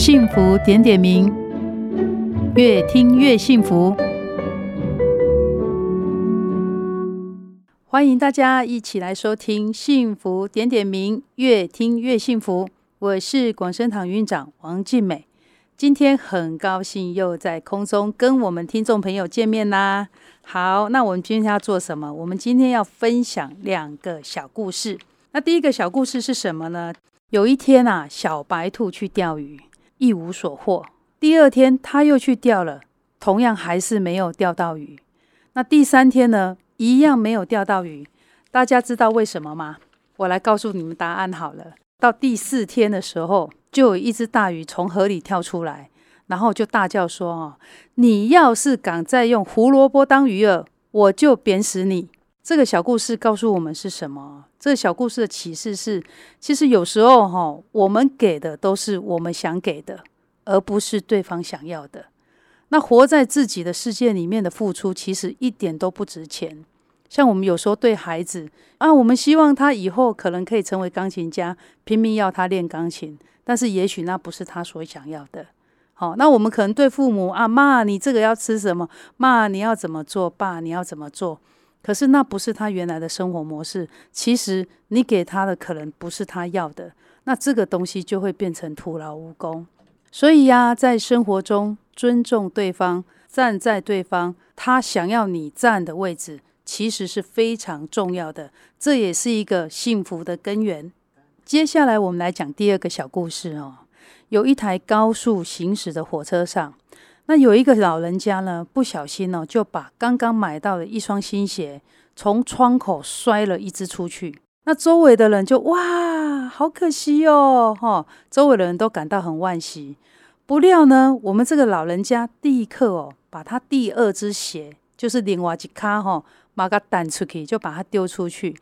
幸福点点名，越听越幸福。欢迎大家一起来收听《幸福点点名》，越听越幸福。我是广生堂院长王静美，今天很高兴又在空中跟我们听众朋友见面啦。好，那我们今天要做什么？我们今天要分享两个小故事。那第一个小故事是什么呢？有一天啊，小白兔去钓鱼，一无所获。第二天，他又去钓了，同样还是没有钓到鱼。那第三天呢？一样没有钓到鱼，大家知道为什么吗？我来告诉你们答案好了。到第四天的时候，就有一只大鱼从河里跳出来，然后就大叫说：“哦，你要是敢再用胡萝卜当鱼饵，我就扁死你！”这个小故事告诉我们是什么？这个小故事的启示是：其实有时候哈，我们给的都是我们想给的，而不是对方想要的。那活在自己的世界里面的付出，其实一点都不值钱。像我们有时候对孩子啊，我们希望他以后可能可以成为钢琴家，拼命要他练钢琴，但是也许那不是他所想要的。好，那我们可能对父母啊，妈，你这个要吃什么？妈，你要怎么做？爸，你要怎么做？可是那不是他原来的生活模式。其实你给他的可能不是他要的，那这个东西就会变成徒劳无功。所以呀，在生活中尊重对方，站在对方他想要你站的位置。其实是非常重要的，这也是一个幸福的根源。接下来我们来讲第二个小故事哦。有一台高速行驶的火车上，那有一个老人家呢，不小心哦，就把刚刚买到的一双新鞋从窗口摔了一只出去。那周围的人就哇，好可惜哦，哈，周围的人都感到很惋惜。不料呢，我们这个老人家立刻哦，把他第二只鞋，就是另外一卡哈。把它弹出去，就把它丢出去。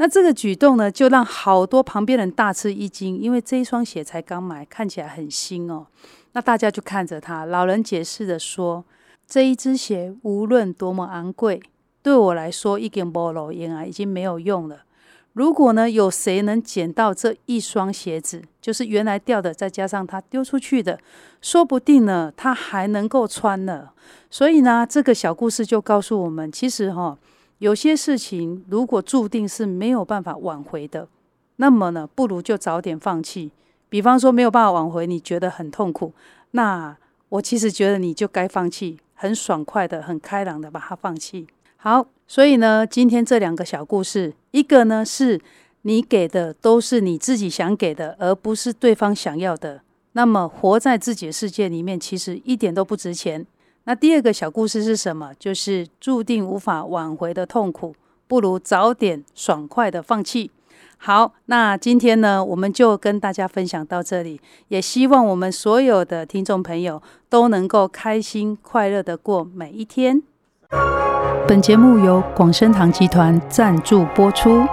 那这个举动呢，就让好多旁边人大吃一惊，因为这一双鞋才刚买，看起来很新哦。那大家就看着他，老人解释的说：“这一只鞋无论多么昂贵，对我来说已经没路用啊，已经没有用了。如果呢，有谁能捡到这一双鞋子，就是原来掉的，再加上他丢出去的，说不定呢，他还能够穿呢。所以呢，这个小故事就告诉我们，其实哈、哦。”有些事情如果注定是没有办法挽回的，那么呢，不如就早点放弃。比方说没有办法挽回，你觉得很痛苦，那我其实觉得你就该放弃，很爽快的、很开朗的把它放弃。好，所以呢，今天这两个小故事，一个呢是你给的都是你自己想给的，而不是对方想要的，那么活在自己的世界里面，其实一点都不值钱。那第二个小故事是什么？就是注定无法挽回的痛苦，不如早点爽快的放弃。好，那今天呢，我们就跟大家分享到这里，也希望我们所有的听众朋友都能够开心快乐的过每一天。本节目由广生堂集团赞助播出。